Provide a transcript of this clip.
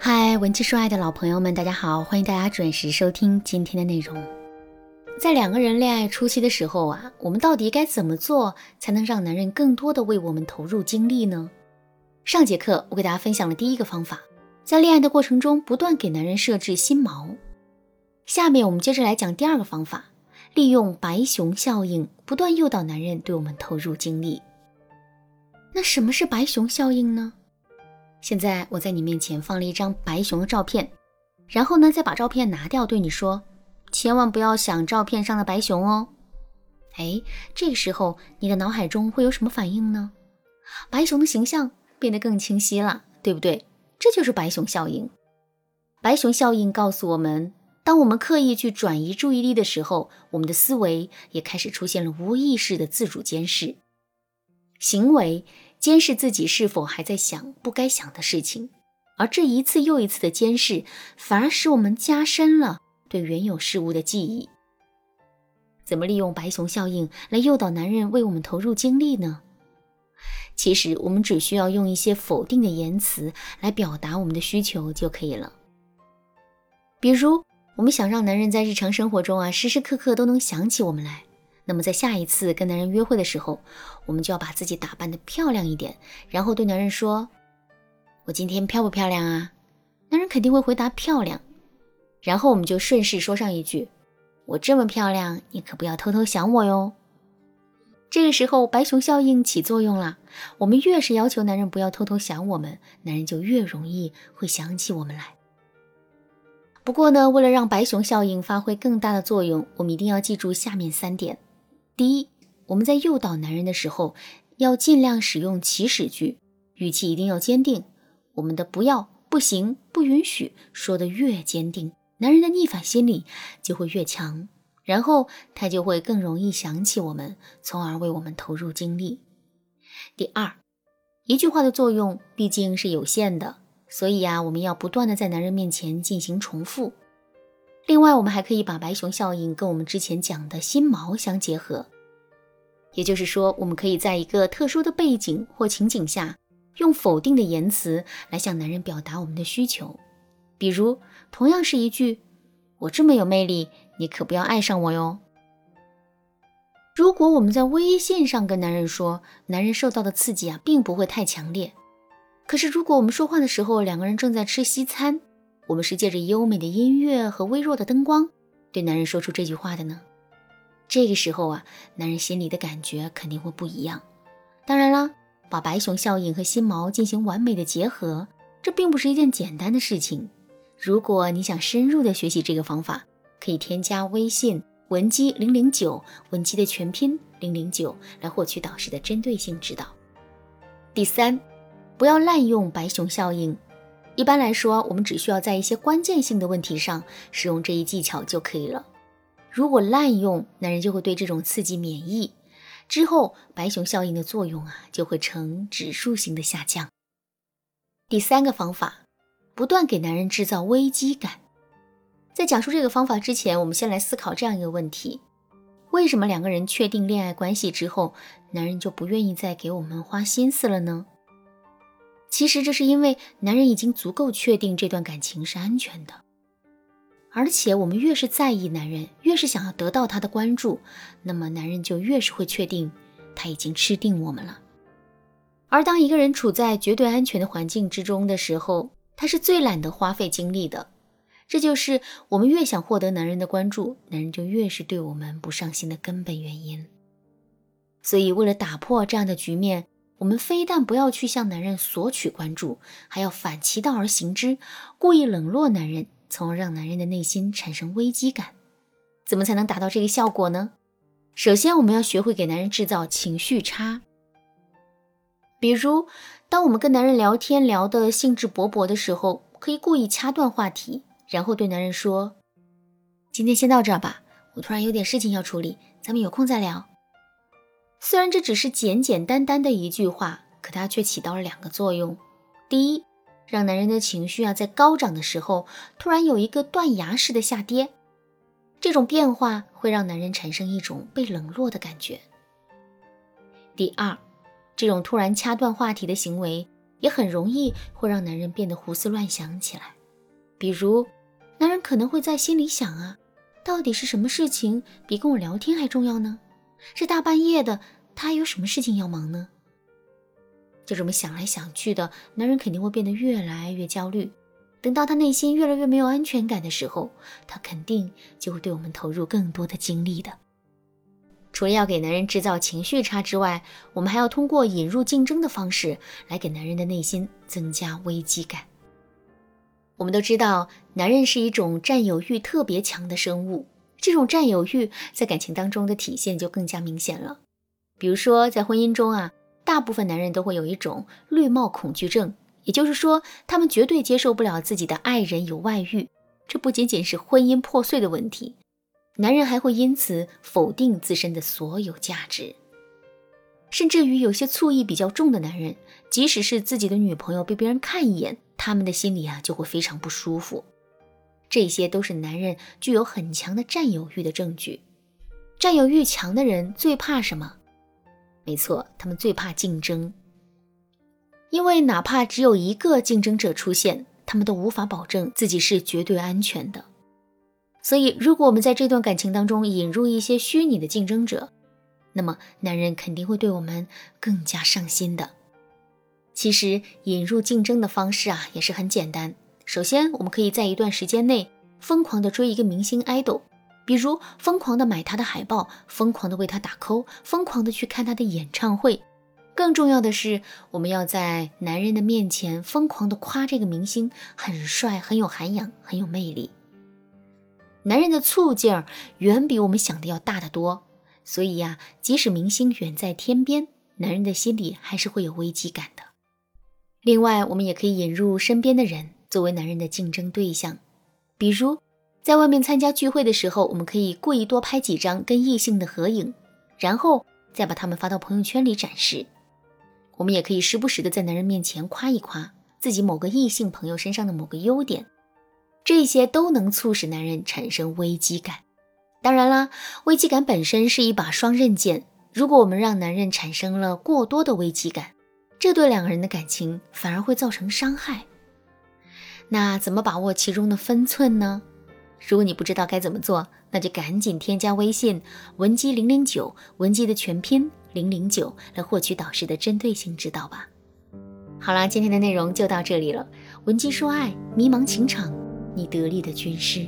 嗨，文姬说爱的老朋友们，大家好，欢迎大家准时收听今天的内容。在两个人恋爱初期的时候啊，我们到底该怎么做才能让男人更多的为我们投入精力呢？上节课我给大家分享了第一个方法，在恋爱的过程中不断给男人设置心锚。下面我们接着来讲第二个方法，利用白熊效应，不断诱导男人对我们投入精力。那什么是白熊效应呢？现在我在你面前放了一张白熊的照片，然后呢，再把照片拿掉，对你说，千万不要想照片上的白熊哦。哎，这个时候你的脑海中会有什么反应呢？白熊的形象变得更清晰了，对不对？这就是白熊效应。白熊效应告诉我们，当我们刻意去转移注意力的时候，我们的思维也开始出现了无意识的自主监视行为。监视自己是否还在想不该想的事情，而这一次又一次的监视，反而使我们加深了对原有事物的记忆。怎么利用白熊效应来诱导男人为我们投入精力呢？其实我们只需要用一些否定的言辞来表达我们的需求就可以了。比如，我们想让男人在日常生活中啊，时时刻刻都能想起我们来。那么在下一次跟男人约会的时候，我们就要把自己打扮的漂亮一点，然后对男人说：“我今天漂不漂亮啊？”男人肯定会回答漂亮，然后我们就顺势说上一句：“我这么漂亮，你可不要偷偷想我哟。”这个时候白熊效应起作用了，我们越是要求男人不要偷偷想我们，男人就越容易会想起我们来。不过呢，为了让白熊效应发挥更大的作用，我们一定要记住下面三点。第一，我们在诱导男人的时候，要尽量使用祈使句，语气一定要坚定。我们的“不要”“不行”“不允许”说的越坚定，男人的逆反心理就会越强，然后他就会更容易想起我们，从而为我们投入精力。第二，一句话的作用毕竟是有限的，所以呀，我们要不断的在男人面前进行重复。另外，我们还可以把白熊效应跟我们之前讲的心锚相结合，也就是说，我们可以在一个特殊的背景或情景下，用否定的言辞来向男人表达我们的需求。比如，同样是一句“我这么有魅力，你可不要爱上我哟”。如果我们在微信上跟男人说，男人受到的刺激啊，并不会太强烈。可是，如果我们说话的时候，两个人正在吃西餐。我们是借着优美的音乐和微弱的灯光，对男人说出这句话的呢。这个时候啊，男人心里的感觉肯定会不一样。当然啦，把白熊效应和心锚进行完美的结合，这并不是一件简单的事情。如果你想深入的学习这个方法，可以添加微信文姬零零九，文姬的全拼零零九，来获取导师的针对性指导。第三，不要滥用白熊效应。一般来说，我们只需要在一些关键性的问题上使用这一技巧就可以了。如果滥用，男人就会对这种刺激免疫，之后白熊效应的作用啊就会呈指数型的下降。第三个方法，不断给男人制造危机感。在讲述这个方法之前，我们先来思考这样一个问题：为什么两个人确定恋爱关系之后，男人就不愿意再给我们花心思了呢？其实这是因为男人已经足够确定这段感情是安全的，而且我们越是在意男人，越是想要得到他的关注，那么男人就越是会确定他已经吃定我们了。而当一个人处在绝对安全的环境之中的时候，他是最懒得花费精力的。这就是我们越想获得男人的关注，男人就越是对我们不上心的根本原因。所以，为了打破这样的局面。我们非但不要去向男人索取关注，还要反其道而行之，故意冷落男人，从而让男人的内心产生危机感。怎么才能达到这个效果呢？首先，我们要学会给男人制造情绪差。比如，当我们跟男人聊天聊得兴致勃勃的时候，可以故意掐断话题，然后对男人说：“今天先到这儿吧，我突然有点事情要处理，咱们有空再聊。”虽然这只是简简单单的一句话，可它却起到了两个作用：第一，让男人的情绪啊在高涨的时候突然有一个断崖式的下跌，这种变化会让男人产生一种被冷落的感觉；第二，这种突然掐断话题的行为也很容易会让男人变得胡思乱想起来。比如，男人可能会在心里想啊，到底是什么事情比跟我聊天还重要呢？这大半夜的，他还有什么事情要忙呢？就这么想来想去的，男人肯定会变得越来越焦虑。等到他内心越来越没有安全感的时候，他肯定就会对我们投入更多的精力的。除了要给男人制造情绪差之外，我们还要通过引入竞争的方式来给男人的内心增加危机感。我们都知道，男人是一种占有欲特别强的生物，这种占有欲在感情当中的体现就更加明显了。比如说，在婚姻中啊，大部分男人都会有一种绿帽恐惧症，也就是说，他们绝对接受不了自己的爱人有外遇。这不仅仅是婚姻破碎的问题。男人还会因此否定自身的所有价值，甚至于有些醋意比较重的男人，即使是自己的女朋友被别人看一眼，他们的心里啊就会非常不舒服。这些都是男人具有很强的占有欲的证据。占有欲强的人最怕什么？没错，他们最怕竞争，因为哪怕只有一个竞争者出现，他们都无法保证自己是绝对安全的。所以，如果我们在这段感情当中引入一些虚拟的竞争者，那么男人肯定会对我们更加上心的。其实，引入竞争的方式啊也是很简单。首先，我们可以在一段时间内疯狂的追一个明星爱豆，比如疯狂的买他的海报，疯狂的为他打 call，疯狂的去看他的演唱会。更重要的是，我们要在男人的面前疯狂的夸这个明星很帅、很有涵养、很有魅力。男人的醋劲儿远比我们想的要大得多，所以呀，即使明星远在天边，男人的心里还是会有危机感的。另外，我们也可以引入身边的人作为男人的竞争对象，比如在外面参加聚会的时候，我们可以故意多拍几张跟异性的合影，然后再把他们发到朋友圈里展示。我们也可以时不时的在男人面前夸一夸自己某个异性朋友身上的某个优点。这些都能促使男人产生危机感。当然啦，危机感本身是一把双刃剑。如果我们让男人产生了过多的危机感，这对两个人的感情反而会造成伤害。那怎么把握其中的分寸呢？如果你不知道该怎么做，那就赶紧添加微信文姬零零九，文姬的全拼零零九，来获取导师的针对性指导吧。好啦，今天的内容就到这里了。文姬说爱，迷茫情场。你得力的军师。